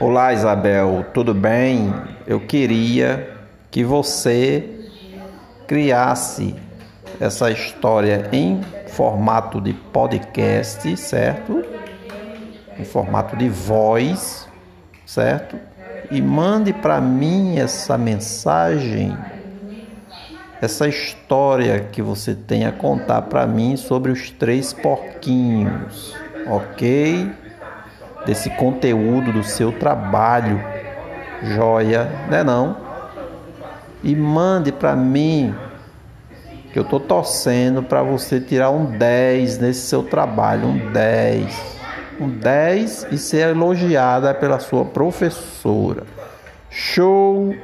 Olá Isabel, tudo bem? Eu queria que você criasse essa história em formato de podcast, certo? Em formato de voz, certo? E mande para mim essa mensagem, essa história que você tem a contar para mim sobre os três porquinhos, ok? Desse conteúdo do seu trabalho, joia, né não? E mande para mim que eu tô torcendo para você tirar um 10 nesse seu trabalho, um 10 um 10 e ser elogiada pela sua professora. Show